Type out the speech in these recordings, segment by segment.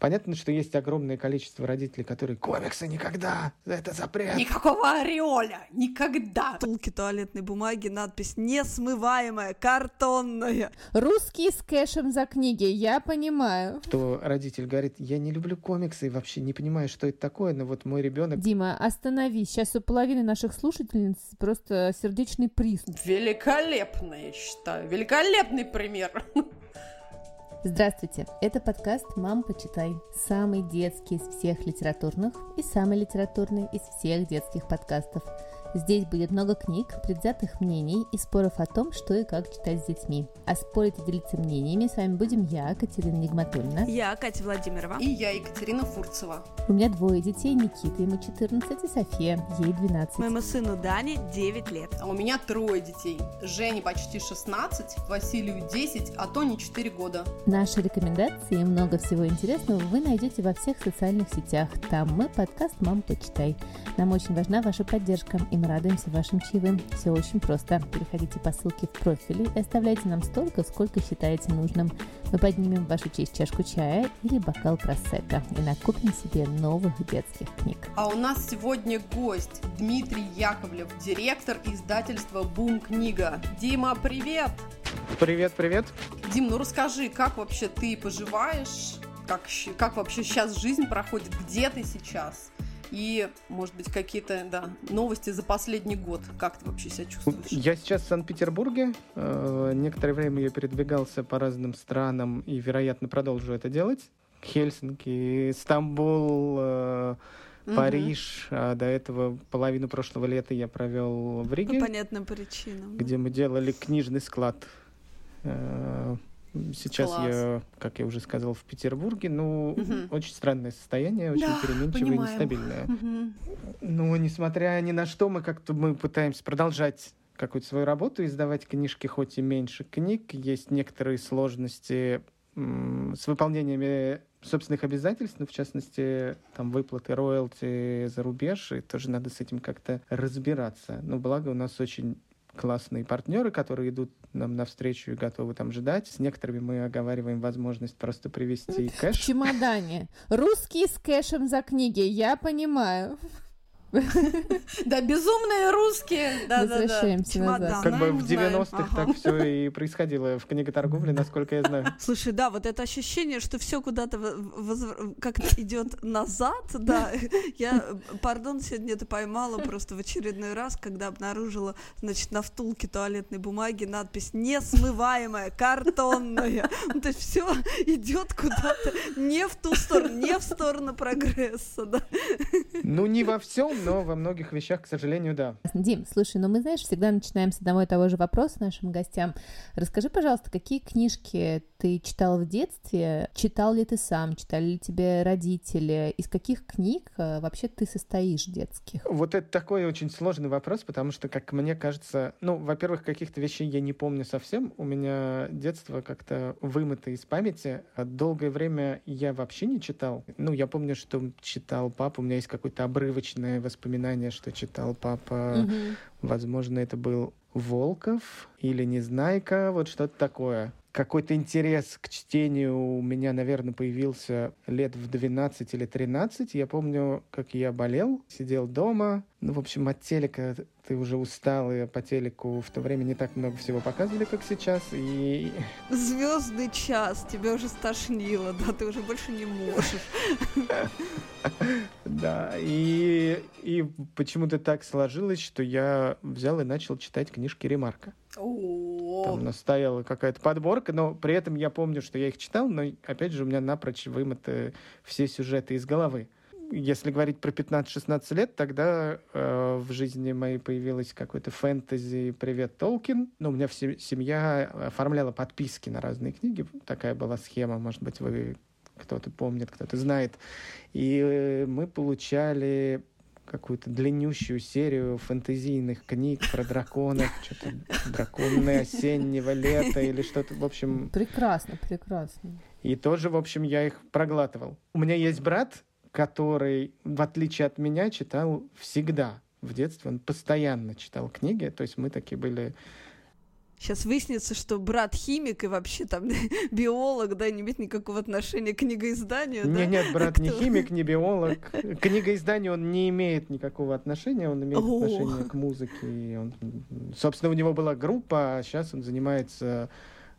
Понятно, что есть огромное количество родителей, которые комиксы никогда, это запрет. Никакого ореоля, никогда. Тулки туалетной бумаги, надпись «Несмываемая, картонная». Русский с кэшем за книги, я понимаю. Что родитель говорит, я не люблю комиксы и вообще не понимаю, что это такое, но вот мой ребенок... Дима, остановись, сейчас у половины наших слушательниц просто сердечный приступ. Великолепно, я считаю. Великолепный пример. Здравствуйте, это подкаст «Мам, почитай». Самый детский из всех литературных и самый литературный из всех детских подкастов – Здесь будет много книг, предвзятых мнений и споров о том, что и как читать с детьми. А спорить и делиться мнениями с вами будем я, Катерина Нигматульна. Я, Катя Владимирова. И я, Екатерина Фурцева. У меня двое детей, Никита, ему 14, и София, ей 12. Моему сыну Дане 9 лет. А у меня трое детей. Жене почти 16, Василию 10, а Тоне 4 года. Наши рекомендации и много всего интересного вы найдете во всех социальных сетях. Там мы подкаст «Мам, почитай». Нам очень важна ваша поддержка, и мы радуемся вашим чаевым. Все очень просто. Переходите по ссылке в профиле и оставляйте нам столько, сколько считаете нужным. Мы поднимем в вашу честь чашку чая или бокал просека и накупим себе новых детских книг. А у нас сегодня гость Дмитрий Яковлев, директор издательства «Бум книга». Дима, привет! Привет, привет! Дим, ну расскажи, как вообще ты поживаешь? Как, как вообще сейчас жизнь проходит? Где ты сейчас? И, может быть, какие-то да, новости за последний год. Как ты вообще себя чувствуешь? Я сейчас в Санкт-Петербурге. Э, некоторое время я передвигался по разным странам и, вероятно, продолжу это делать. Хельсинки, Стамбул, э, Париж, угу. а до этого половину прошлого лета я провел в Риге. По понятным причинам. Где мы делали книжный склад э, Сейчас Класс. я, как я уже сказал, в Петербурге. Ну, угу. очень странное состояние, очень да, переменчивое понимаем. и нестабильное. Угу. Ну, несмотря ни на что, мы как-то мы пытаемся продолжать какую-то свою работу, издавать книжки, хоть и меньше книг. Есть некоторые сложности с выполнениями собственных обязательств, ну, в частности, там, выплаты роялти за рубеж, и тоже надо с этим как-то разбираться. Но благо у нас очень классные партнеры, которые идут нам навстречу и готовы там ждать. С некоторыми мы оговариваем возможность просто привести кэш. В чемодане. Русский с кэшем за книги, я понимаю. Да, безумные русские. Да, Возвращаемся назад. Как бы в 90-х так все и происходило в книготорговле, насколько я знаю. Слушай, да, вот это ощущение, что все куда-то как-то идет назад, да. Я, пардон, сегодня это поймала просто в очередной раз, когда обнаружила, значит, на втулке туалетной бумаги надпись «Несмываемая, картонная». Ну, то есть все идет куда-то не в ту сторону, не в сторону прогресса, да. Ну, не во всем, но во многих вещах, к сожалению, да. Дим, слушай, ну мы, знаешь, всегда начинаем с одного и того же вопроса нашим гостям. Расскажи, пожалуйста, какие книжки ты читал в детстве? Читал ли ты сам? Читали ли тебе родители? Из каких книг э, вообще ты состоишь детских? Вот это такой очень сложный вопрос, потому что, как мне кажется, ну, во-первых, каких-то вещей я не помню совсем. У меня детство как-то вымыто из памяти. А долгое время я вообще не читал. Ну, я помню, что читал папа. У меня есть какой-то обрывочное воспоминание, что читал папа. Угу. Возможно, это был Волков или Незнайка, вот что-то такое какой-то интерес к чтению у меня, наверное, появился лет в 12 или 13. Я помню, как я болел, сидел дома. Ну, в общем, от телека ты уже устал, и по телеку в то время не так много всего показывали, как сейчас. И... Звездный час, тебя уже стошнило, да, ты уже больше не можешь. Да, и, и почему-то так сложилось, что я взял и начал читать книжки Ремарка. Там у нас стояла какая-то подборка, но при этом я помню, что я их читал, но, опять же, у меня напрочь вымыты все сюжеты из головы. Если говорить про 15-16 лет, тогда э, в жизни моей появилась какой-то фэнтези «Привет, Толкин». Ну, у меня вся семья оформляла подписки на разные книги. Такая была схема, может быть, вы кто-то помнит, кто-то знает. И э, мы получали какую-то длиннющую серию фэнтезийных книг про драконов, что-то драконы осеннего лета или что-то, в общем... Прекрасно, прекрасно. И тоже, в общем, я их проглатывал. У меня есть брат, который, в отличие от меня, читал всегда. В детстве он постоянно читал книги, то есть мы такие были Сейчас выяснится, что брат химик и вообще там биолог, да, не имеет никакого отношения к книгоизданию. Нет, да? нет, брат не химик, не биолог. К книгоизданию он не имеет никакого отношения, он имеет О. отношение к музыке. Он, собственно, у него была группа, а сейчас он занимается,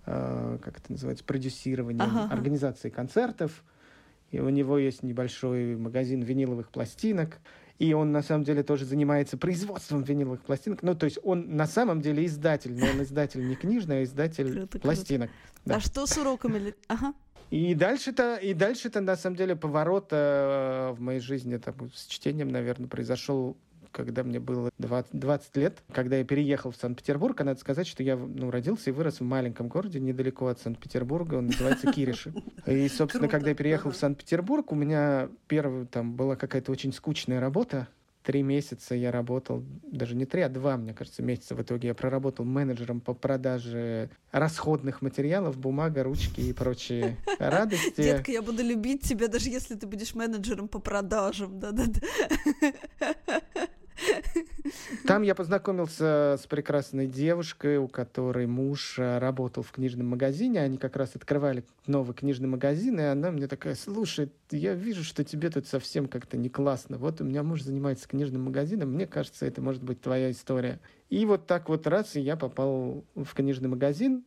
э, как это называется, продюсированием, ага. организацией концертов. И у него есть небольшой магазин виниловых пластинок и он на самом деле тоже занимается производством виниловых пластинок. Ну, то есть он на самом деле издатель, но он издатель не книжный, а издатель круто, пластинок. Круто. Да. А что с уроками? Ага. И дальше-то, и дальше-то, на самом деле, поворот э, в моей жизни там, с чтением, наверное, произошел когда мне было 20, 20 лет, когда я переехал в Санкт-Петербург, а надо сказать, что я ну, родился и вырос в маленьком городе недалеко от Санкт-Петербурга, он называется Кириши. И, собственно, когда я переехал в Санкт-Петербург, у меня первая там была какая-то очень скучная работа, три месяца я работал, даже не три, а два, мне кажется, месяца в итоге я проработал менеджером по продаже расходных материалов, бумага, ручки и прочие радости. Детка, я буду любить тебя, даже если ты будешь менеджером по продажам, да-да-да. Там я познакомился с прекрасной девушкой, у которой муж э, работал в книжном магазине. Они как раз открывали новый книжный магазин, и она мне такая, слушай, я вижу, что тебе тут совсем как-то не классно. Вот у меня муж занимается книжным магазином, мне кажется, это может быть твоя история. И вот так вот раз, и я попал в книжный магазин,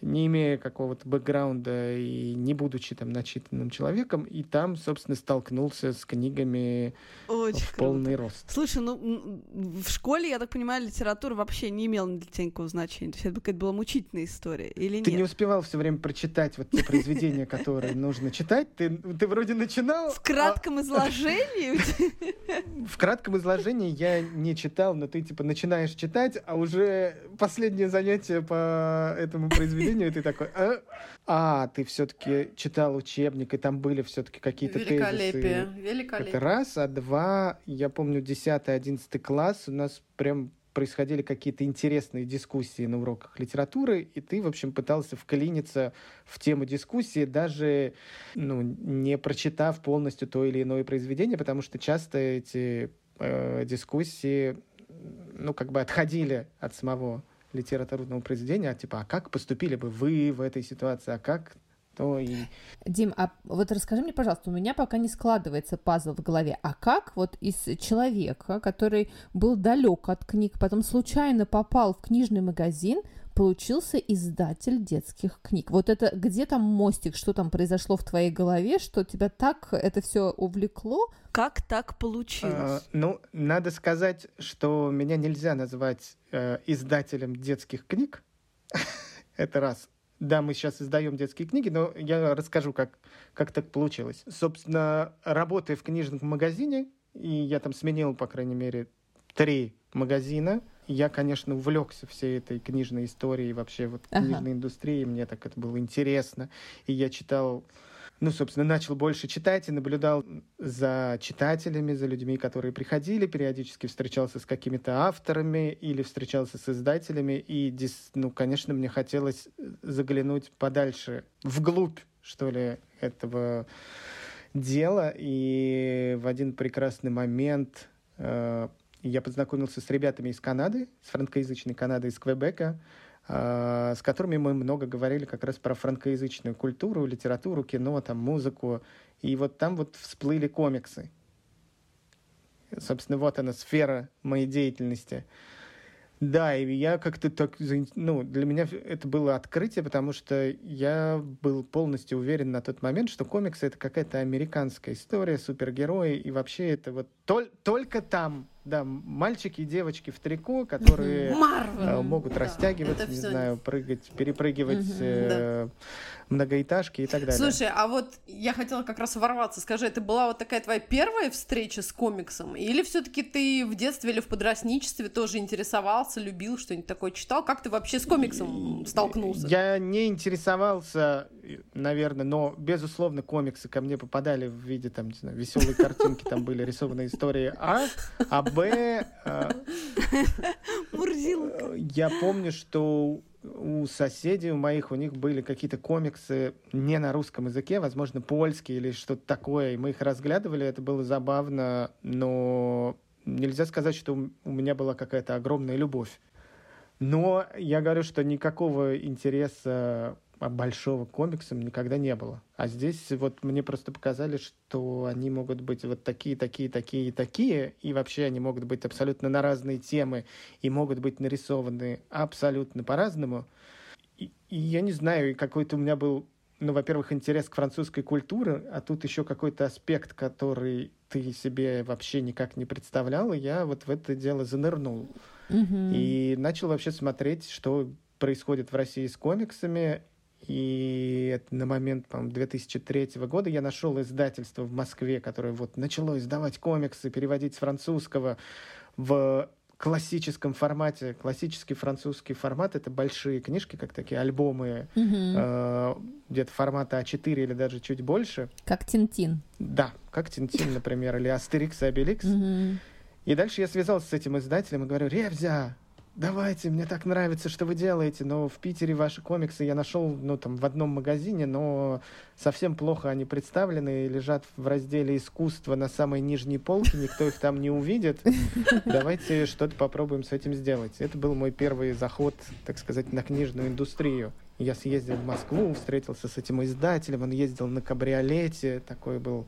не имея какого-то бэкграунда и не будучи там начитанным человеком, и там, собственно, столкнулся с книгами Очень в полный рост. Слушай, ну в школе, я так понимаю, литература вообще не имела для тебя никакого значения. То есть это какая-то была мучительная история, или нет? Ты не успевал все время прочитать вот те произведения, которые нужно читать. Ты, ты вроде начинал... В кратком а изложении? В кратком изложении я не читал, но ты типа начинаешь читать, а уже последнее занятие по этому произведению произведению, и ты такой, а, а ты все-таки читал учебник, и там были все-таки какие-то Великолепие, тезисы. великолепие. Это раз, а два, я помню, 10-11 класс, у нас прям происходили какие-то интересные дискуссии на уроках литературы, и ты, в общем, пытался вклиниться в тему дискуссии, даже ну, не прочитав полностью то или иное произведение, потому что часто эти э, дискуссии ну, как бы отходили от самого литературного произведения, а типа, а как поступили бы вы в этой ситуации, а как то и... Дим, а вот расскажи мне, пожалуйста, у меня пока не складывается пазл в голове, а как вот из человека, который был далек от книг, потом случайно попал в книжный магазин, получился издатель детских книг. Вот это где там мостик, что там произошло в твоей голове, что тебя так это все увлекло? Как так получилось? А, ну, надо сказать, что меня нельзя назвать э, издателем детских книг. это раз. Да, мы сейчас издаем детские книги, но я расскажу, как, как так получилось. Собственно, работая в книжном магазине, и я там сменил, по крайней мере, три магазина, я, конечно, увлекся всей этой книжной историей, вообще вот ага. книжной индустрией, мне так это было интересно. И я читал, ну, собственно, начал больше читать и наблюдал за читателями, за людьми, которые приходили, периодически встречался с какими-то авторами или встречался с издателями. И, ну, конечно, мне хотелось заглянуть подальше, вглубь, что ли, этого дела. И в один прекрасный момент э, я познакомился с ребятами из Канады, с франкоязычной Канады, из Квебека, с которыми мы много говорили как раз про франкоязычную культуру, литературу, кино, там, музыку. И вот там вот всплыли комиксы. Собственно, вот она, сфера моей деятельности. Да, и я как-то так, ну, для меня это было открытие, потому что я был полностью уверен на тот момент, что комиксы — это какая-то американская история, супергерои, и вообще это вот тол- только там да, мальчики и девочки в трико, которые э, могут да, растягиваться, не знаю, прыгать, перепрыгивать э, многоэтажки и так далее. Слушай, а вот я хотела как раз ворваться. Скажи, это была вот такая твоя первая встреча с комиксом? Или все-таки ты в детстве или в подростничестве тоже интересовался, любил что-нибудь такое, читал? Как ты вообще с комиксом столкнулся? Я не интересовался, наверное, но, безусловно, комиксы ко мне попадали в виде, там, не знаю, веселые картинки, там были рисованы истории А, а Б... Э, я помню, что у соседей у моих, у них были какие-то комиксы не на русском языке, возможно, польские или что-то такое, и мы их разглядывали, это было забавно, но нельзя сказать, что у меня была какая-то огромная любовь. Но я говорю, что никакого интереса большого комиксом никогда не было. А здесь вот мне просто показали, что они могут быть вот такие, такие, такие и такие, и вообще они могут быть абсолютно на разные темы и могут быть нарисованы абсолютно по-разному. И, и я не знаю, какой-то у меня был, ну, во-первых, интерес к французской культуре, а тут еще какой-то аспект, который ты себе вообще никак не представлял, и я вот в это дело занырнул. Mm-hmm. И начал вообще смотреть, что происходит в России с комиксами, и на момент, по-моему, 2003 года я нашел издательство в Москве, которое вот начало издавать комиксы, переводить с французского в классическом формате. Классический французский формат — это большие книжки, как такие альбомы, mm-hmm. э, где-то формата А4 или даже чуть больше. Как Тинтин. Да, как Тинтин, например, или Астерикс и Обеликс. Mm-hmm. И дальше я связался с этим издателем и говорю, Ревзя, давайте, мне так нравится, что вы делаете, но в Питере ваши комиксы я нашел, ну, там, в одном магазине, но совсем плохо они представлены, лежат в разделе искусства на самой нижней полке, никто их там не увидит. Давайте что-то попробуем с этим сделать. Это был мой первый заход, так сказать, на книжную индустрию. Я съездил в Москву, встретился с этим издателем, он ездил на кабриолете, такой был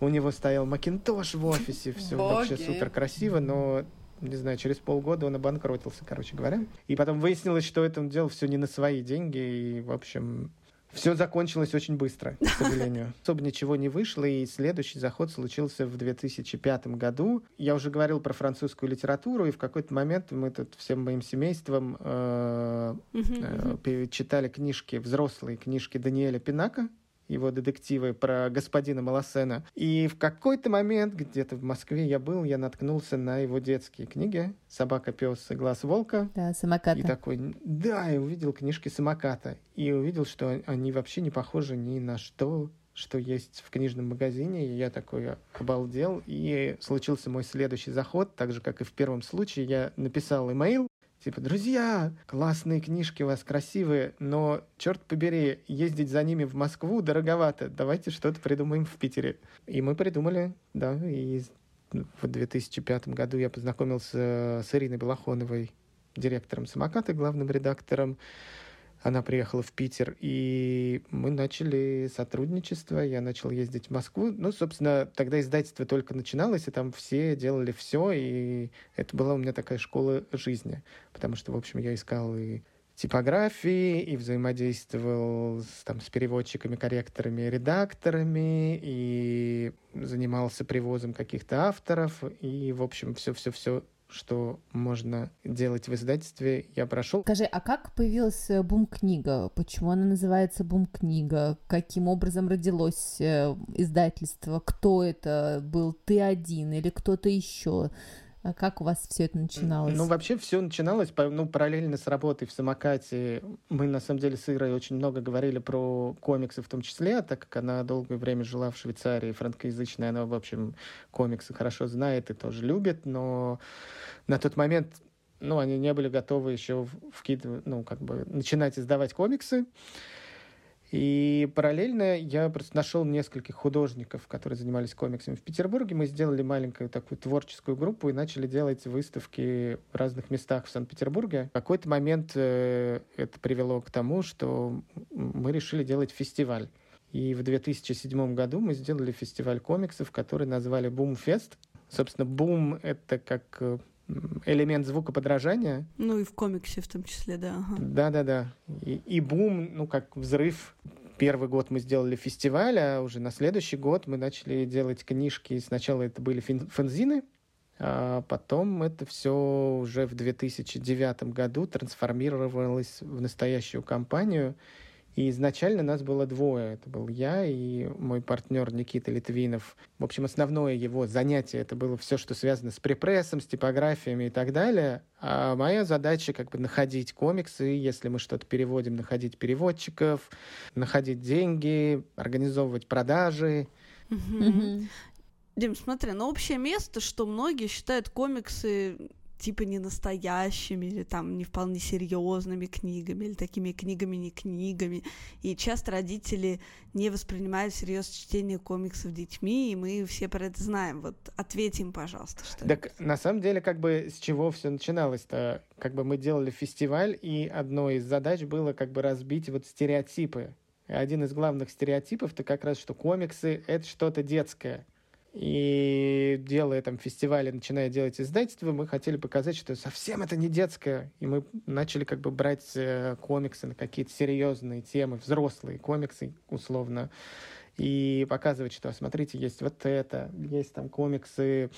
у него стоял Макинтош в офисе, все вообще супер красиво, но не знаю, через полгода он обанкротился, короче говоря. И потом выяснилось, что это он делал все не на свои деньги, и, в общем, все закончилось очень быстро, к сожалению. Особо ничего не вышло, и следующий заход случился в 2005 году. Я уже говорил про французскую литературу, и в какой-то момент мы тут всем моим семейством э, э, читали книжки, взрослые книжки Даниэля Пинака, его детективы про господина Малосена. И в какой-то момент, где-то в Москве я был, я наткнулся на его детские книги «Собака, пес и глаз волка». Да, самоката. И такой, да, и увидел книжки самоката. И увидел, что они вообще не похожи ни на что, что есть в книжном магазине, и я такой обалдел, и случился мой следующий заход, так же, как и в первом случае, я написал имейл Типа, друзья, классные книжки у вас, красивые, но, черт побери, ездить за ними в Москву дороговато. Давайте что-то придумаем в Питере. И мы придумали, да, и в 2005 году я познакомился с Ириной Балахоновой, директором «Самоката», главным редактором. Она приехала в Питер, и мы начали сотрудничество. Я начал ездить в Москву. Ну, собственно, тогда издательство только начиналось, и там все делали все, и это была у меня такая школа жизни. Потому что, в общем, я искал и типографии и взаимодействовал с, там, с переводчиками, корректорами, редакторами и занимался привозом каких-то авторов и, в общем, все-все-все что можно делать в издательстве, я прошел. Скажи, а как появилась э, бум-книга? Почему она называется бум-книга? Каким образом родилось э, издательство? Кто это был? Ты один или кто-то еще? А как у вас все это начиналось? Ну, вообще все начиналось ну, параллельно с работой в самокате. Мы, на самом деле, с Ирой очень много говорили про комиксы в том числе, так как она долгое время жила в Швейцарии, франкоязычная, она, в общем, комиксы хорошо знает и тоже любит, но на тот момент ну, они не были готовы еще вкидывать, ну, как бы начинать издавать комиксы. И параллельно я просто нашел нескольких художников, которые занимались комиксами в Петербурге. Мы сделали маленькую такую творческую группу и начали делать выставки в разных местах в Санкт-Петербурге. В какой-то момент э, это привело к тому, что мы решили делать фестиваль. И в 2007 году мы сделали фестиваль комиксов, который назвали «Бумфест». Собственно, «Бум» — это как э, элемент звукоподражания. Ну и в комиксе в том числе, да. Да-да-да. И, и бум, ну как взрыв. Первый год мы сделали фестиваль, а уже на следующий год мы начали делать книжки. Сначала это были фензины, а потом это все уже в 2009 году трансформировалось в настоящую компанию. И изначально нас было двое. Это был я и мой партнер Никита Литвинов. В общем, основное его занятие это было все, что связано с препрессом, с типографиями и так далее. А моя задача как бы находить комиксы, если мы что-то переводим, находить переводчиков, находить деньги, организовывать продажи. Дим, смотри, но общее место, что многие считают комиксы типа не настоящими или там не вполне серьезными книгами или такими книгами не книгами. И часто родители не воспринимают всерьез чтение комиксов детьми, и мы все про это знаем. Вот ответим, пожалуйста, что Так на самом деле, как бы с чего все начиналось-то? Как бы мы делали фестиваль, и одной из задач было как бы разбить вот стереотипы. Один из главных стереотипов это как раз, что комиксы — это что-то детское. И делая там фестивали, начиная делать издательство, мы хотели показать, что совсем это не детское. И мы начали как бы брать э, комиксы на какие-то серьезные темы, взрослые комиксы, условно, и показывать, что, смотрите, есть вот это, есть там комиксы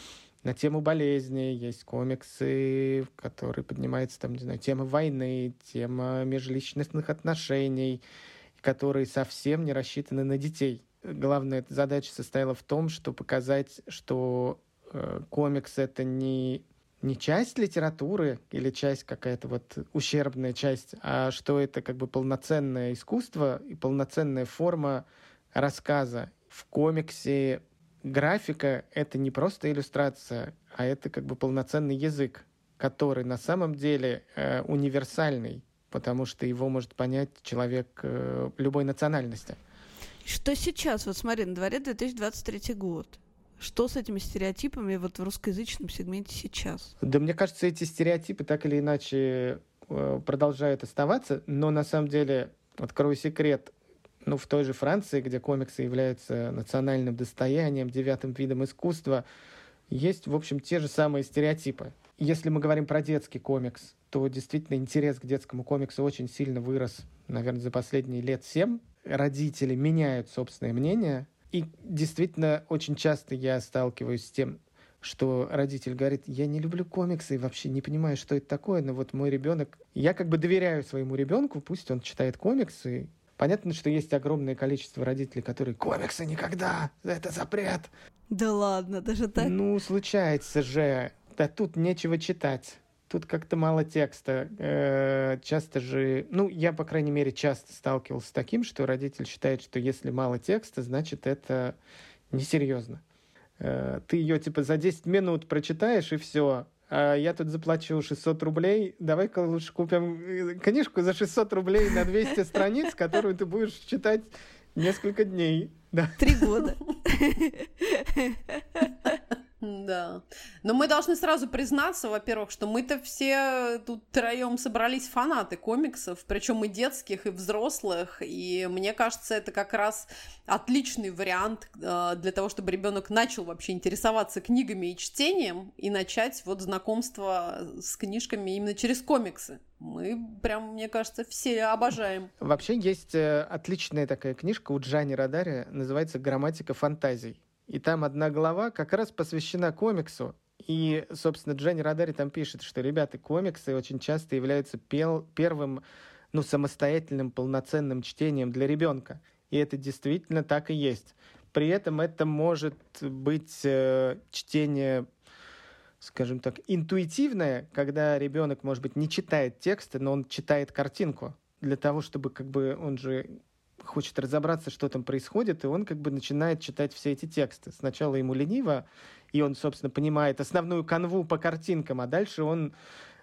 на тему болезни, есть комиксы, которые поднимаются там, не знаю, тема войны, тема межличностных отношений, которые совсем не рассчитаны на детей главная задача состояла в том, что показать, что э, комикс это не не часть литературы или часть какая-то вот ущербная часть, а что это как бы полноценное искусство и полноценная форма рассказа. В комиксе графика — это не просто иллюстрация, а это как бы полноценный язык, который на самом деле э, универсальный, потому что его может понять человек э, любой национальности. Что сейчас? Вот смотри, на дворе 2023 год. Что с этими стереотипами вот в русскоязычном сегменте сейчас? Да мне кажется, эти стереотипы так или иначе э, продолжают оставаться, но на самом деле, открою секрет, ну, в той же Франции, где комиксы являются национальным достоянием, девятым видом искусства, есть, в общем, те же самые стереотипы. Если мы говорим про детский комикс, то действительно интерес к детскому комиксу очень сильно вырос, наверное, за последние лет семь родители меняют собственное мнение. И действительно, очень часто я сталкиваюсь с тем, что родитель говорит, я не люблю комиксы и вообще не понимаю, что это такое, но вот мой ребенок... Я как бы доверяю своему ребенку, пусть он читает комиксы. Понятно, что есть огромное количество родителей, которые комиксы никогда, это запрет. Да ладно, даже так? Ну, случается же. Да тут нечего читать. Тут как-то мало текста. Э, часто же, ну, я, по крайней мере, часто сталкивался с таким, что родитель считает, что если мало текста, значит, это несерьезно. Э, ты ее, типа, за 10 минут прочитаешь, и все. А я тут заплачу 600 рублей. Давай-ка лучше купим э, книжку за 600 рублей на 200 страниц, которую ты будешь читать несколько дней. Три года. Да. Но мы должны сразу признаться, во-первых, что мы-то все тут троем собрались фанаты комиксов, причем и детских, и взрослых. И мне кажется, это как раз отличный вариант э, для того, чтобы ребенок начал вообще интересоваться книгами и чтением и начать вот знакомство с книжками именно через комиксы. Мы прям, мне кажется, все обожаем. Вообще есть э, отличная такая книжка у Джани Радари, называется «Грамматика фантазий». И там одна глава как раз посвящена комиксу. И, собственно, Дженни Радари там пишет, что, ребята, комиксы очень часто являются пел- первым, ну, самостоятельным, полноценным чтением для ребенка. И это действительно так и есть. При этом это может быть э, чтение, скажем так, интуитивное, когда ребенок, может быть, не читает тексты, но он читает картинку для того, чтобы как бы он же хочет разобраться, что там происходит, и он как бы начинает читать все эти тексты. Сначала ему лениво, и он, собственно, понимает основную канву по картинкам, а дальше он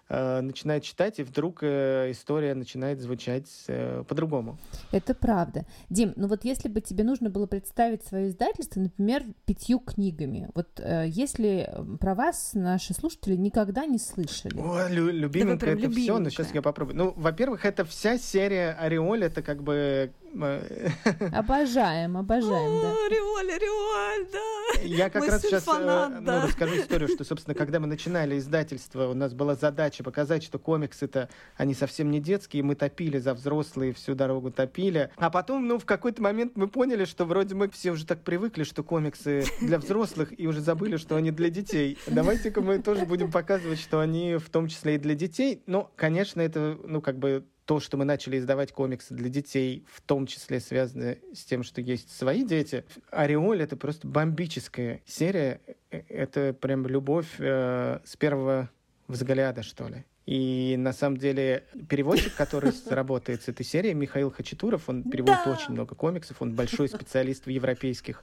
э, начинает читать, и вдруг э, история начинает звучать э, по-другому. Это правда. Дим, ну вот если бы тебе нужно было представить свое издательство, например, пятью книгами, вот э, если про вас наши слушатели никогда не слышали. О, лю- любименько да это любименько. все, но сейчас я попробую. Ну, во-первых, это вся серия Ореоль, это как бы Обожаем, обожаем, да. Риоль, Риоль, да. Я как раз сейчас э, ну, расскажу историю, что, собственно, когда мы начинали издательство, у нас была задача показать, что комиксы-то, они совсем не детские, мы топили за взрослые, всю дорогу топили. А потом, ну, в какой-то момент мы поняли, что вроде мы все уже так привыкли, что комиксы для взрослых, и уже забыли, что они для детей. Давайте-ка мы тоже будем показывать, что они в том числе и для детей. Но, конечно, это, ну, как бы то, что мы начали издавать комиксы для детей, в том числе связано с тем, что есть свои дети. Ореоль — это просто бомбическая серия. Э, это прям любовь э, с первого взгляда, что ли. И на самом деле переводчик, который работает с этой серией, Михаил Хачатуров, он переводит да! очень много комиксов, он большой специалист в европейских,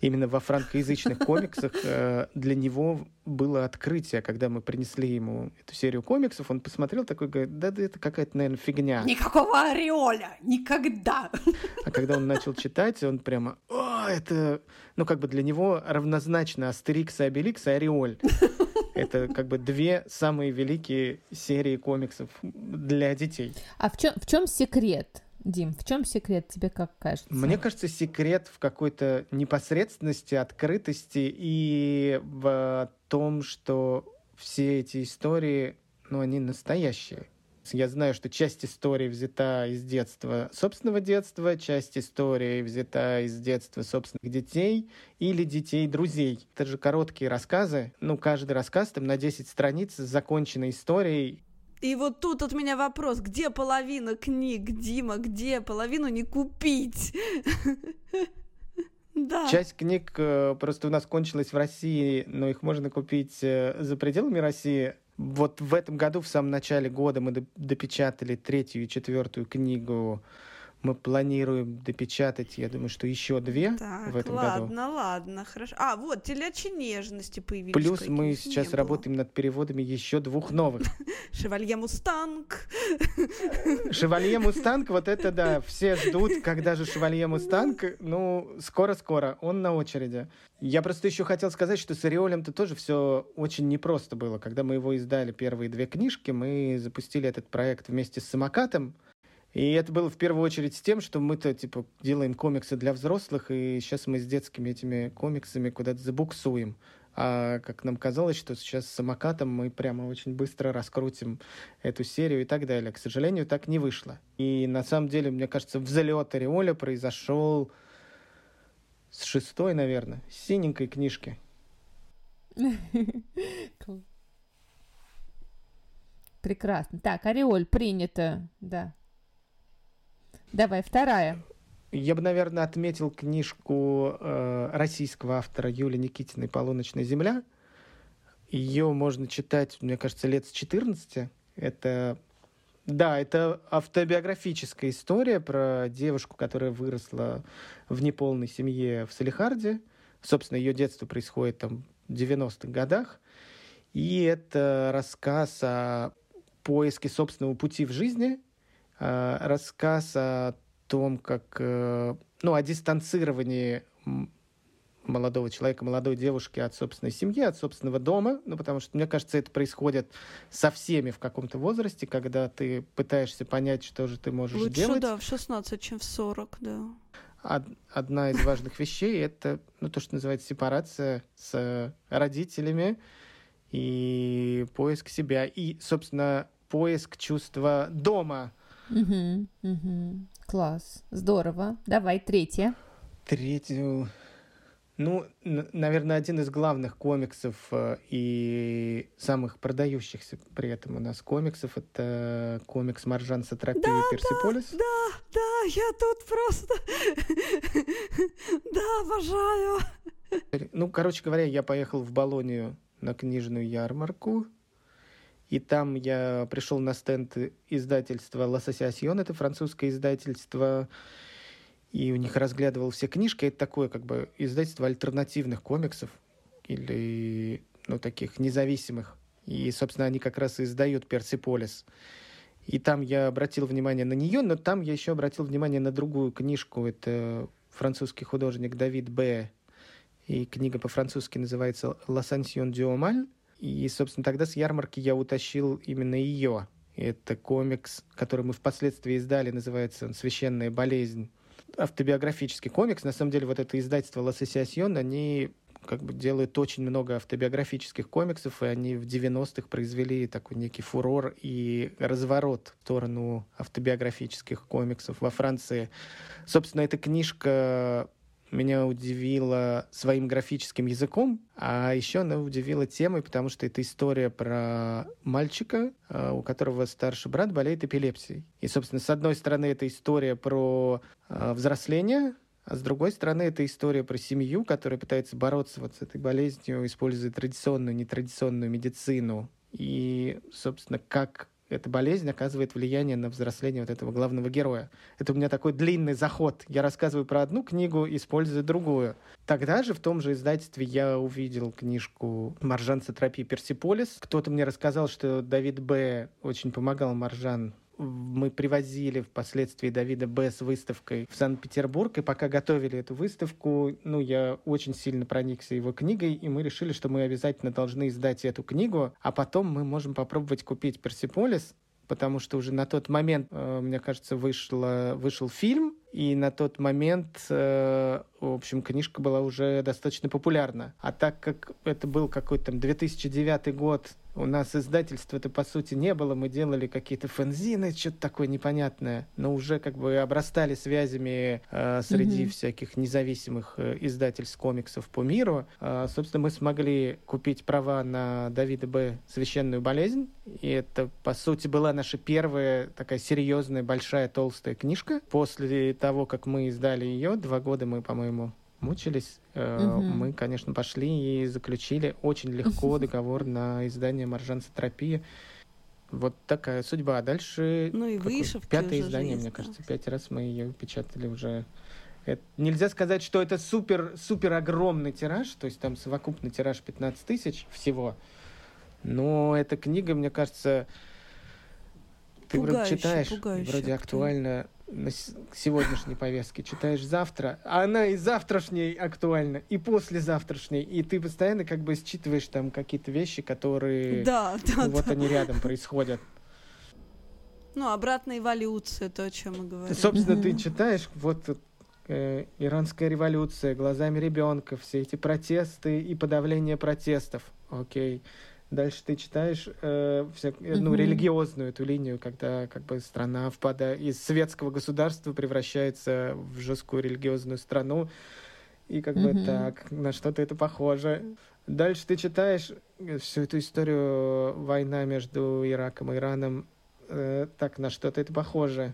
именно во франкоязычных комиксах. Э, для него было открытие, когда мы принесли ему эту серию комиксов, он посмотрел такой, говорит, да, да это какая-то, наверное, фигня. Никакого ореоля, никогда. А когда он начал читать, он прямо, о, это, ну, как бы для него равнозначно Астерикс и Обеликс и Ореоль. Это как бы две самые великие серии комиксов для детей. А в чем, в чем секрет? Дим, в чем секрет тебе как кажется? Мне кажется, секрет в какой-то непосредственности, открытости и в том, что все эти истории, ну, они настоящие. Я знаю, что часть истории взята из детства собственного детства, часть истории взята из детства собственных детей или детей друзей. Это же короткие рассказы. Ну, каждый рассказ там на 10 страниц с законченной историей. И вот тут от меня вопрос, где половина книг, Дима, где половину не купить? Да. Часть книг э, просто у нас кончилась в России, но их можно купить э, за пределами России. Вот в этом году, в самом начале года, мы допечатали третью и четвертую книгу мы планируем допечатать, я думаю, что еще две так, в этом ладно, году. Ладно, ладно, хорошо. А, вот, телячьи нежности появились. Плюс мы сейчас работаем над переводами еще двух новых. Шевалье Мустанг. Шевалье Мустанг, вот это да, все ждут, когда же Шевалье Мустанг. Ну, скоро-скоро, он на очереди. Я просто еще хотел сказать, что с Ореолем-то тоже все очень непросто было. Когда мы его издали, первые две книжки, мы запустили этот проект вместе с самокатом. И это было в первую очередь с тем, что мы-то, типа, делаем комиксы для взрослых, и сейчас мы с детскими этими комиксами куда-то забуксуем. А как нам казалось, что сейчас с самокатом мы прямо очень быстро раскрутим эту серию и так далее. К сожалению, так не вышло. И на самом деле, мне кажется, взлет Ореоля произошел с шестой, наверное, с синенькой книжки. Прекрасно. Так, Ореоль принято, да. Давай, вторая. Я бы, наверное, отметил книжку э, российского автора Юлии Никитиной «Полуночная земля». Ее можно читать, мне кажется, лет с 14. Это, да, это автобиографическая история про девушку, которая выросла в неполной семье в Салихарде. Собственно, ее детство происходит там в 90-х годах. И это рассказ о поиске собственного пути в жизни – рассказ о том, как, э, ну, о дистанцировании молодого человека, молодой девушки от собственной семьи, от собственного дома, ну, потому что, мне кажется, это происходит со всеми в каком-то возрасте, когда ты пытаешься понять, что же ты можешь Лучше, делать. да, в 16, чем в 40, да. одна из важных вещей — это, ну, то, что называется сепарация с родителями и поиск себя, и, собственно, поиск чувства дома — Угу, угу. Класс. Здорово. Давай, третья. Третью. Ну, наверное, один из главных комиксов э, и самых продающихся при этом у нас комиксов это комикс Маржан Сатрапи да, Персиполис. Да, да, да, я тут просто... да, обожаю. Ну, короче говоря, я поехал в Болонию на книжную ярмарку и там я пришел на стенд издательства «L'Association», это французское издательство, и у них разглядывал все книжки. Это такое как бы издательство альтернативных комиксов или ну, таких независимых. И, собственно, они как раз и издают «Персиполис». И там я обратил внимание на нее, но там я еще обратил внимание на другую книжку. Это французский художник Давид Б. И книга по-французски называется «L'Ascension du Omal». И, собственно, тогда с ярмарки я утащил именно ее. Это комикс, который мы впоследствии издали, называется «Священная болезнь». Автобиографический комикс. На самом деле, вот это издательство «L'Association», они как бы делают очень много автобиографических комиксов, и они в 90-х произвели такой некий фурор и разворот в сторону автобиографических комиксов во Франции. Собственно, эта книжка меня удивила своим графическим языком, а еще она удивила темой, потому что это история про мальчика, а, у которого старший брат болеет эпилепсией. И, собственно, с одной стороны, это история про а, взросление, а с другой стороны, это история про семью, которая пытается бороться вот с этой болезнью, используя традиционную, нетрадиционную медицину и, собственно, как эта болезнь оказывает влияние на взросление вот этого главного героя. Это у меня такой длинный заход. Я рассказываю про одну книгу, используя другую. Тогда же в том же издательстве я увидел книжку «Маржан Сатрапи Персиполис». Кто-то мне рассказал, что Давид Б. очень помогал Маржан мы привозили впоследствии Давида Б. с выставкой в Санкт-Петербург, и пока готовили эту выставку, ну, я очень сильно проникся его книгой, и мы решили, что мы обязательно должны издать эту книгу, а потом мы можем попробовать купить «Персиполис», потому что уже на тот момент, э, мне кажется, вышло, вышел фильм, и на тот момент, э, в общем, книжка была уже достаточно популярна. А так как это был какой-то там 2009 год, у нас издательства-то, по сути, не было. Мы делали какие-то фэнзины, что-то такое непонятное. Но уже как бы обрастали связями э, среди mm-hmm. всяких независимых э, издательств комиксов по миру. Э, собственно, мы смогли купить права на Давида Б. «Священную болезнь». И это, по сути, была наша первая такая серьезная, большая, толстая книжка. После того, как мы издали ее, два года мы, по-моему, мучились, угу. мы, конечно, пошли и заключили очень легко договор на издание «Маржан Сатропия». Вот такая судьба. А дальше... Ну и выше Пятое издание, есть, мне да. кажется. Пять раз мы ее печатали уже. Это, нельзя сказать, что это супер, супер огромный тираж, то есть там совокупный тираж 15 тысяч всего. Но эта книга, мне кажется, ты вроде читаешь, пугающе. вроде актуально на сегодняшней повестке, читаешь завтра, а она и завтрашней актуальна, и послезавтрашней, и ты постоянно как бы считываешь там какие-то вещи, которые да, да, вот да. они рядом происходят. Ну, обратная эволюция, то, о чем мы говорим. Собственно, ты читаешь вот э, иранская революция глазами ребенка, все эти протесты и подавление протестов. Окей. Okay Дальше ты читаешь э, вся, mm-hmm. ну, религиозную эту линию, когда как бы страна впадает из светского государства превращается в жесткую религиозную страну. И как mm-hmm. бы так, на что-то это похоже. Дальше ты читаешь э, всю эту историю война между Ираком и Ираном. Э, так, на что-то это похоже.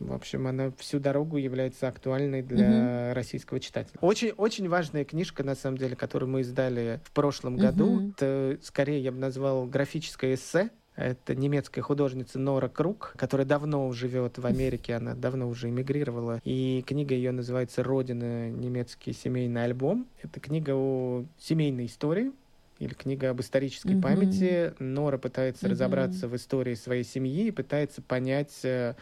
В общем, она всю дорогу является актуальной для mm-hmm. российского читателя. Очень, очень важная книжка, на самом деле, которую мы издали в прошлом mm-hmm. году. Это, скорее, я бы назвал графическое эссе. Это немецкая художница Нора Круг, которая давно живет в Америке, она давно уже эмигрировала. И книга ее называется «Родина. Немецкий семейный альбом». Это книга о семейной истории, или книга об исторической mm-hmm. памяти. Нора пытается mm-hmm. разобраться в истории своей семьи и пытается понять э,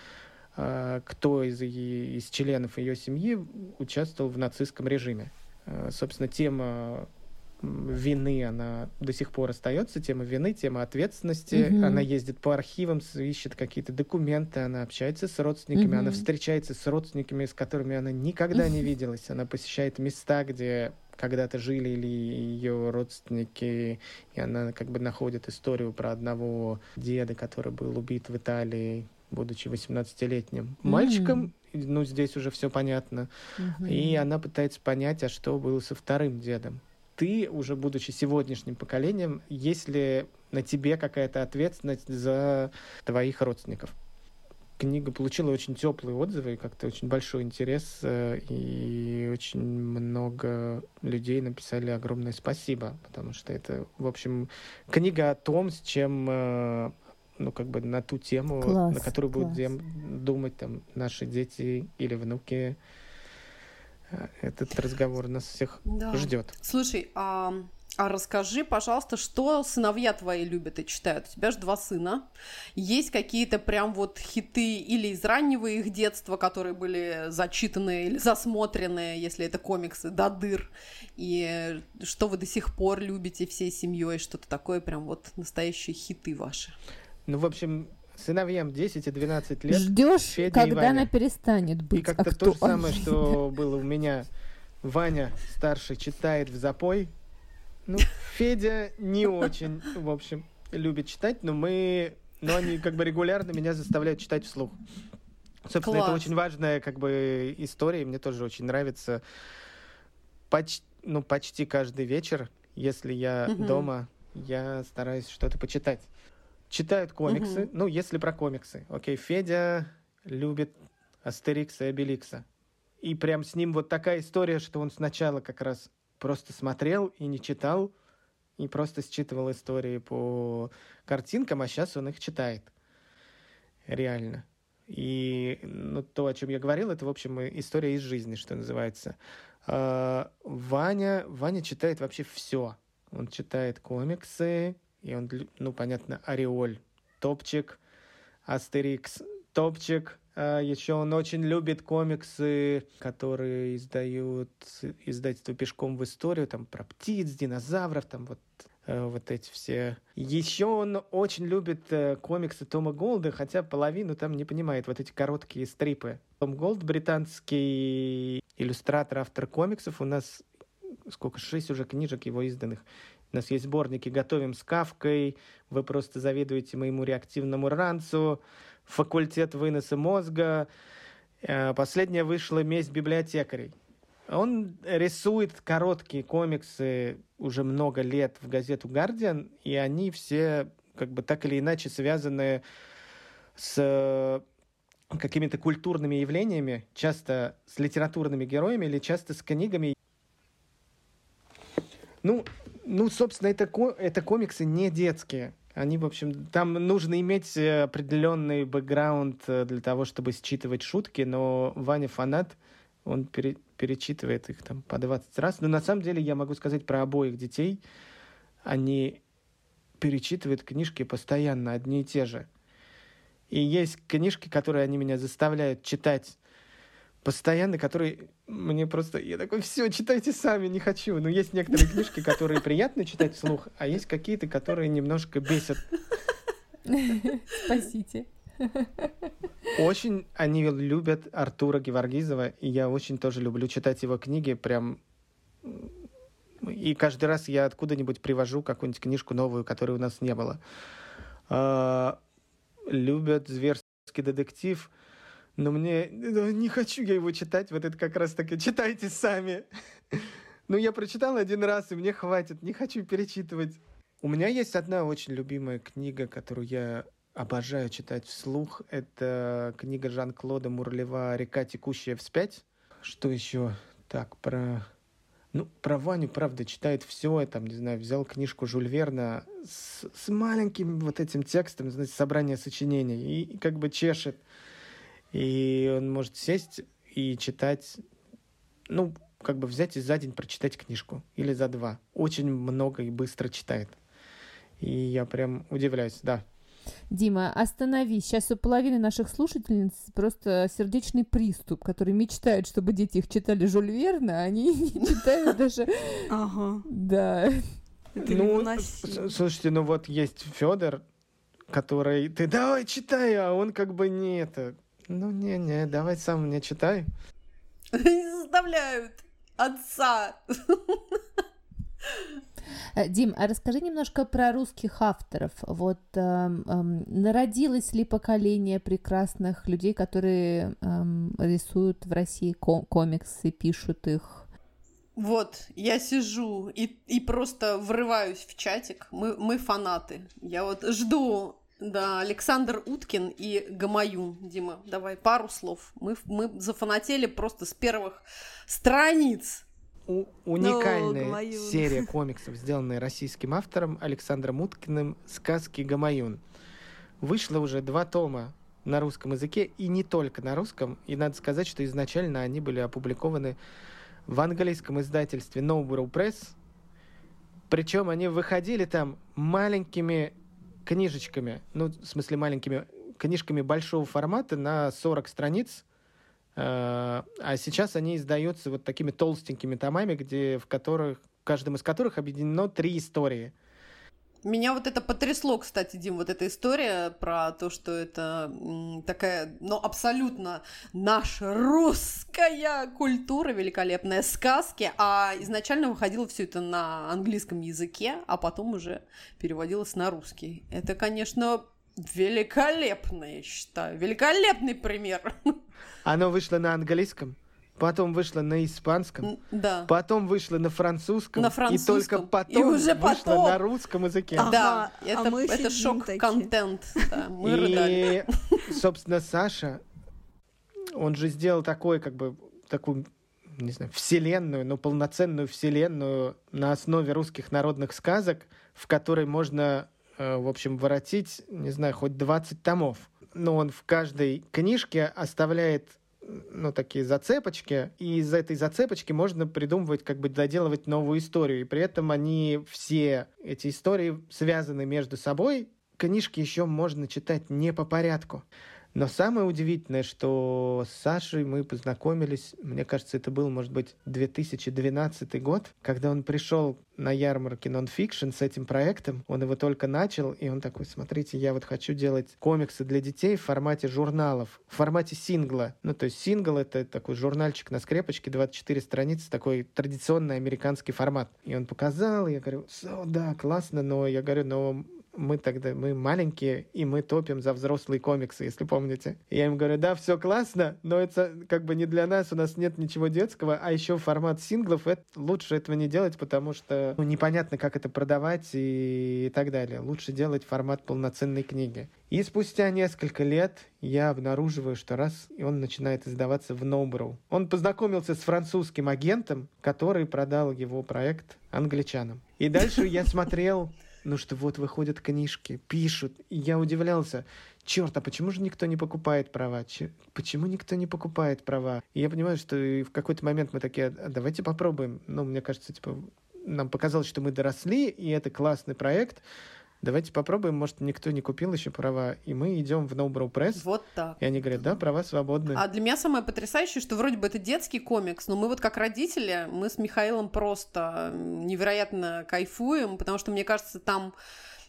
кто из, из членов ее семьи участвовал в нацистском режиме. А, собственно, тема вины, она до сих пор остается, тема вины, тема ответственности. Mm-hmm. Она ездит по архивам, ищет какие-то документы, она общается с родственниками, mm-hmm. она встречается с родственниками, с которыми она никогда не виделась. Она посещает места, где когда-то жили или ее родственники, и она как бы находит историю про одного деда, который был убит в Италии будучи 18-летним мальчиком, mm-hmm. ну, здесь уже все понятно. Mm-hmm. И она пытается понять, а что было со вторым дедом. Ты, уже будучи сегодняшним поколением, есть ли на тебе какая-то ответственность за твоих родственников? Книга получила очень теплые отзывы, как-то очень большой интерес, э, и очень много людей написали огромное спасибо, потому что это, в общем, книга о том, с чем э, ну, как бы на ту тему, класс, на которую класс. будут думать там наши дети или внуки. Э, этот разговор нас всех да. ждет. Слушай, а, а расскажи, пожалуйста, что сыновья твои любят и читают? У тебя же два сына. Есть какие-то прям вот хиты или из раннего их детства, которые были зачитаны или засмотрены, если это комиксы, до дыр? И что вы до сих пор любите всей семьей? Что-то такое прям вот настоящие хиты ваши? Ну, в общем, сыновьям 10 и 12 лет. Ждешь, когда она перестанет быть. И как-то то же самое, что было у меня. Ваня старший читает в запой. Ну, Федя не очень, в общем, любит читать, но мы, но они как бы регулярно меня заставляют читать вслух. Собственно, Класс. это очень важная как бы история, мне тоже очень нравится. Поч ну, почти каждый вечер, если я угу. дома, я стараюсь что-то почитать читают комиксы. Угу. Ну, если про комиксы. Окей, Федя любит Астерикса и Обеликса. И прям с ним вот такая история, что он сначала как раз просто смотрел и не читал. и просто считывал истории по картинкам, а сейчас он их читает. Реально. И ну, то, о чем я говорил, это, в общем, история из жизни, что называется. А, Ваня, Ваня читает вообще все. Он читает комиксы, и он, ну, понятно, Ариоль, Топчик, Астерикс, Топчик. А еще он очень любит комиксы, которые издают издательство «Пешком в историю», там про птиц, динозавров, там вот э, вот эти все. Еще он очень любит э, комиксы Тома Голда, хотя половину там не понимает, вот эти короткие стрипы. Том Голд, британский иллюстратор, автор комиксов, у нас сколько, шесть уже книжек его изданных. У нас есть сборники «Готовим с Кавкой», «Вы просто завидуете моему реактивному ранцу», «Факультет выноса мозга». Э, последняя вышла «Месть библиотекарей». Он рисует короткие комиксы уже много лет в газету «Гардиан», и они все как бы так или иначе связаны с какими-то культурными явлениями, часто с литературными героями или часто с книгами. Ну, ну, собственно, это, это комиксы не детские. Они, в общем, там нужно иметь э, определенный бэкграунд э, для того, чтобы считывать шутки, но Ваня фанат, он пере, перечитывает их там по 20 раз. Но на самом деле я могу сказать про обоих детей. Они перечитывают книжки постоянно, одни и те же. И есть книжки, которые они меня заставляют читать постоянно, который мне просто... Я такой, все, читайте сами, не хочу. Но есть некоторые книжки, которые приятно читать вслух, а есть какие-то, которые немножко бесят. Спасите. Очень они любят Артура Геворгизова, и я очень тоже люблю читать его книги, прям... И каждый раз я откуда-нибудь привожу какую-нибудь книжку новую, которой у нас не было. А, любят зверский детектив — но мне ну, не хочу я его читать, вот это как раз таки читайте сами. Ну, я прочитал один раз, и мне хватит, не хочу перечитывать. У меня есть одна очень любимая книга, которую я обожаю читать вслух. Это книга Жан-Клода Мурлева «Река, текущая вспять». Что еще? Так, про... Ну, про Ваню, правда, читает все. Я там, не знаю, взял книжку Жюль Верна с, с маленьким вот этим текстом, знаете, собрание сочинений, и как бы чешет. И он может сесть и читать, ну, как бы взять и за день прочитать книжку или за два. Очень много и быстро читает. И я прям удивляюсь, да. Дима, остановись. Сейчас у половины наших слушательниц просто сердечный приступ, который мечтает, чтобы дети их читали Жюль Верна, а они не читают даже... Ага. Да. Ну, слушайте, ну вот есть Федор, который ты давай читай, а он как бы не это ну, не-не, давай сам мне читай. Не заставляют отца. Э, Дим, а расскажи немножко про русских авторов. Вот э, э, народилось ли поколение прекрасных людей, которые э, рисуют в России ком- комиксы, пишут их? Вот, я сижу и, и просто врываюсь в чатик. Мы, мы фанаты. Я вот жду да, Александр Уткин и Гамаюн. Дима, давай пару слов. Мы, мы зафанатели просто с первых страниц. У, уникальная no, серия комиксов, сделанная российским автором Александром Уткиным «Сказки Гамаюн». Вышло уже два тома на русском языке, и не только на русском. И надо сказать, что изначально они были опубликованы в английском издательстве No World Press. Причем они выходили там маленькими книжечками, ну, в смысле маленькими, книжками большого формата на 40 страниц, э, а сейчас они издаются вот такими толстенькими томами, где, в которых, в каждом из которых объединено три истории – меня вот это потрясло, кстати, Дим, вот эта история про то, что это такая, ну, абсолютно наша русская культура, великолепная сказки, а изначально выходило все это на английском языке, а потом уже переводилось на русский. Это, конечно, великолепно, я считаю, великолепный пример. Оно вышло на английском? Потом вышла на испанском, да. потом вышла на французском, на французском и только потом и уже вышла потом... на русском языке. Ага, да, а это, мы это шок-контент. Да, мы и, рыдали. собственно, Саша, он же сделал такой, как бы, такую не знаю, вселенную, но полноценную вселенную на основе русских народных сказок, в которой можно, э, в общем, воротить, не знаю, хоть 20 томов. Но он в каждой книжке оставляет ну, такие зацепочки, и из этой зацепочки можно придумывать, как бы доделывать новую историю. И при этом они все, эти истории связаны между собой. Книжки еще можно читать не по порядку. Но самое удивительное, что с Сашей мы познакомились, мне кажется, это был, может быть, 2012 год, когда он пришел на ярмарке нонфикшн с этим проектом. Он его только начал, и он такой, смотрите, я вот хочу делать комиксы для детей в формате журналов, в формате сингла. Ну, то есть сингл — это такой журнальчик на скрепочке, 24 страницы, такой традиционный американский формат. И он показал, я говорю, да, классно, но я говорю, но мы тогда, мы маленькие, и мы топим за взрослые комиксы, если помните. я им говорю, да, все классно, но это как бы не для нас, у нас нет ничего детского, а еще формат синглов, это, лучше этого не делать, потому что ну, непонятно, как это продавать и, и так далее. Лучше делать формат полноценной книги. И спустя несколько лет я обнаруживаю, что раз и он начинает издаваться в Ноброу. Он познакомился с французским агентом, который продал его проект англичанам. И дальше я смотрел ну что вот выходят книжки, пишут. И я удивлялся, черт, а почему же никто не покупает права? Че, почему никто не покупает права? И я понимаю, что в какой-то момент мы такие, а давайте попробуем. Ну, мне кажется, типа, нам показалось, что мы доросли, и это классный проект, давайте попробуем, может, никто не купил еще права, и мы идем в No Bro Press. Вот так. И они говорят, да, права свободны. А для меня самое потрясающее, что вроде бы это детский комикс, но мы вот как родители, мы с Михаилом просто невероятно кайфуем, потому что, мне кажется, там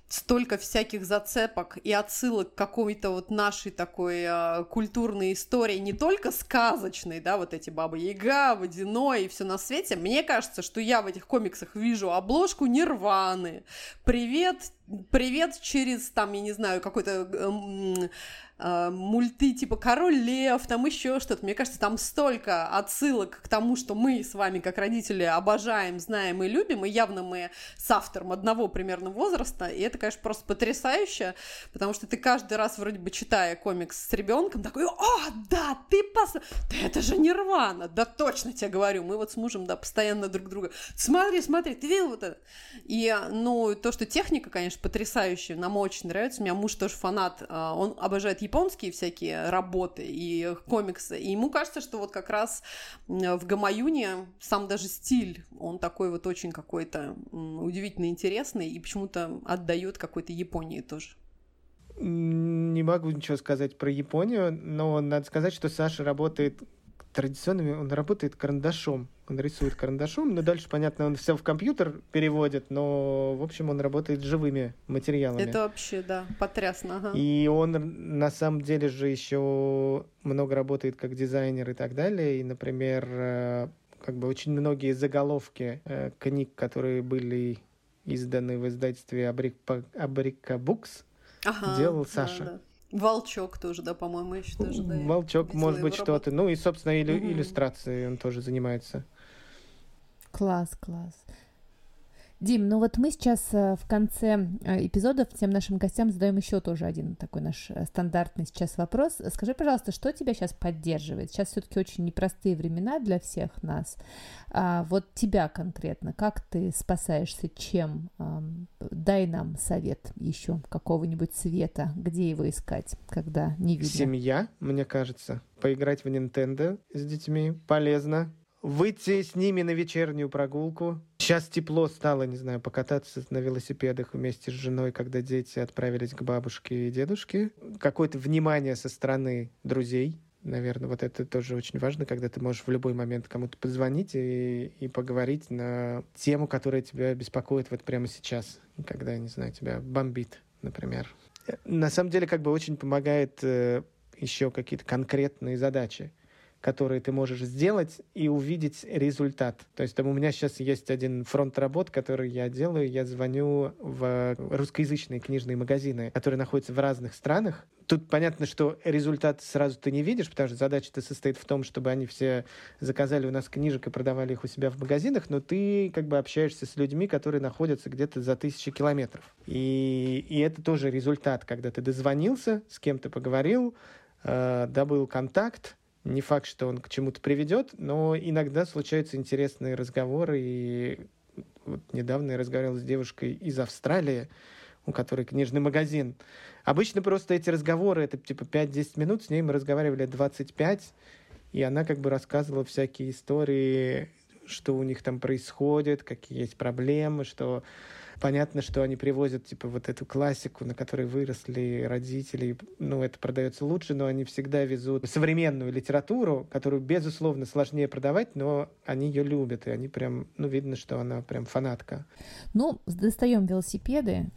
столько всяких зацепок и отсылок к какой-то вот нашей такой э, культурной истории, не только сказочной, да, вот эти Баба Яга, Водяной и все на свете. Мне кажется, что я в этих комиксах вижу обложку Нирваны. Привет, привет через, там, я не знаю, какой-то... Э, э, мульты типа Король Лев, там еще что-то. Мне кажется, там столько отсылок к тому, что мы с вами, как родители, обожаем, знаем и любим, и явно мы с автором одного примерно возраста, и это, конечно, просто потрясающе, потому что ты каждый раз, вроде бы, читая комикс с ребенком, такой, о, да, ты пос... Да это же Нирвана, да точно тебе говорю, мы вот с мужем, да, постоянно друг друга, смотри, смотри, ты видел вот это? И, ну, то, что техника, конечно, потрясающая, нам очень нравится, у меня муж тоже фанат, а, он обожает японские всякие работы и комиксы. И ему кажется, что вот как раз в Гамаюне сам даже стиль, он такой вот очень какой-то удивительно интересный и почему-то отдает какой-то Японии тоже. Не могу ничего сказать про Японию, но надо сказать, что Саша работает традиционными, он работает карандашом. Он рисует карандашом, но дальше, понятно, он все в компьютер переводит, но, в общем, он работает живыми материалами. Это вообще, да, потрясно. Ага. И он, на самом деле, же еще много работает как дизайнер и так далее. И, например, э, как бы очень многие заголовки э, книг, которые были изданы в издательстве Абрика, Абрика Букс, ага, делал Саша. Да, да. Волчок тоже, да, по-моему, еще тоже, да. Волчок, может быть, что-то. Ну и, собственно, иллю- угу. иллюстрацией он тоже занимается. Класс, класс. Дим, ну вот мы сейчас э, в конце э, эпизода всем нашим гостям задаем еще тоже один такой наш э, стандартный сейчас вопрос. Скажи, пожалуйста, что тебя сейчас поддерживает? Сейчас все-таки очень непростые времена для всех нас. А вот тебя конкретно, как ты спасаешься, чем? Дай нам совет еще какого-нибудь цвета, где его искать, когда не видно. Семья, мне кажется. Поиграть в Nintendo с детьми полезно выйти с ними на вечернюю прогулку. Сейчас тепло стало, не знаю, покататься на велосипедах вместе с женой, когда дети отправились к бабушке и дедушке. Какое-то внимание со стороны друзей, наверное, вот это тоже очень важно, когда ты можешь в любой момент кому-то позвонить и, и поговорить на тему, которая тебя беспокоит вот прямо сейчас, когда, не знаю, тебя бомбит, например. На самом деле, как бы очень помогает э, еще какие-то конкретные задачи которые ты можешь сделать и увидеть результат. То есть там у меня сейчас есть один фронт работ, который я делаю. Я звоню в русскоязычные книжные магазины, которые находятся в разных странах. Тут понятно, что результат сразу ты не видишь, потому что задача-то состоит в том, чтобы они все заказали у нас книжек и продавали их у себя в магазинах, но ты как бы общаешься с людьми, которые находятся где-то за тысячи километров. И, и это тоже результат, когда ты дозвонился, с кем-то поговорил, э, добыл контакт, Не факт, что он к чему-то приведет, но иногда случаются интересные разговоры. И вот недавно я разговаривал с девушкой из Австралии, у которой книжный магазин. Обычно просто эти разговоры, это типа 5-10 минут, с ней мы разговаривали 25, и она как бы рассказывала всякие истории, что у них там происходит, какие есть проблемы, что понятно, что они привозят типа вот эту классику, на которой выросли родители, ну это продается лучше, но они всегда везут современную литературу, которую безусловно сложнее продавать, но они ее любят, и они прям, ну видно, что она прям фанатка. Ну, достаем велосипеды,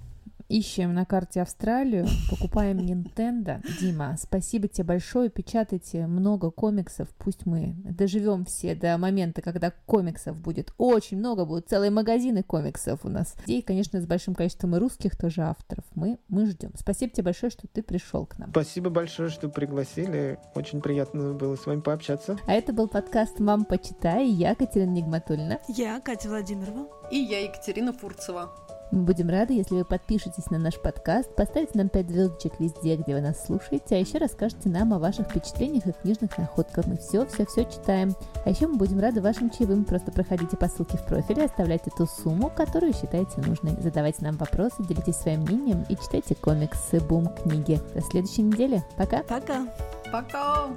ищем на карте Австралию, покупаем Nintendo. Дима, спасибо тебе большое, печатайте много комиксов, пусть мы доживем все до момента, когда комиксов будет очень много, будут целые магазины комиксов у нас. И, конечно, с большим количеством и русских тоже авторов. Мы, мы ждем. Спасибо тебе большое, что ты пришел к нам. Спасибо большое, что пригласили. Очень приятно было с вами пообщаться. А это был подкаст «Мам, почитай». Я Катерина Нигматульна. Я Катя Владимирова. И я Екатерина Фурцева. Мы будем рады, если вы подпишетесь на наш подкаст, поставите нам 5 звездочек везде, где вы нас слушаете, а еще расскажете нам о ваших впечатлениях и книжных находках. Мы все-все-все читаем. А еще мы будем рады вашим чаевым. Просто проходите по ссылке в профиле, оставляйте ту сумму, которую считаете нужной. Задавайте нам вопросы, делитесь своим мнением и читайте комиксы Бум книги. До следующей недели. Пока. Пока. Пока.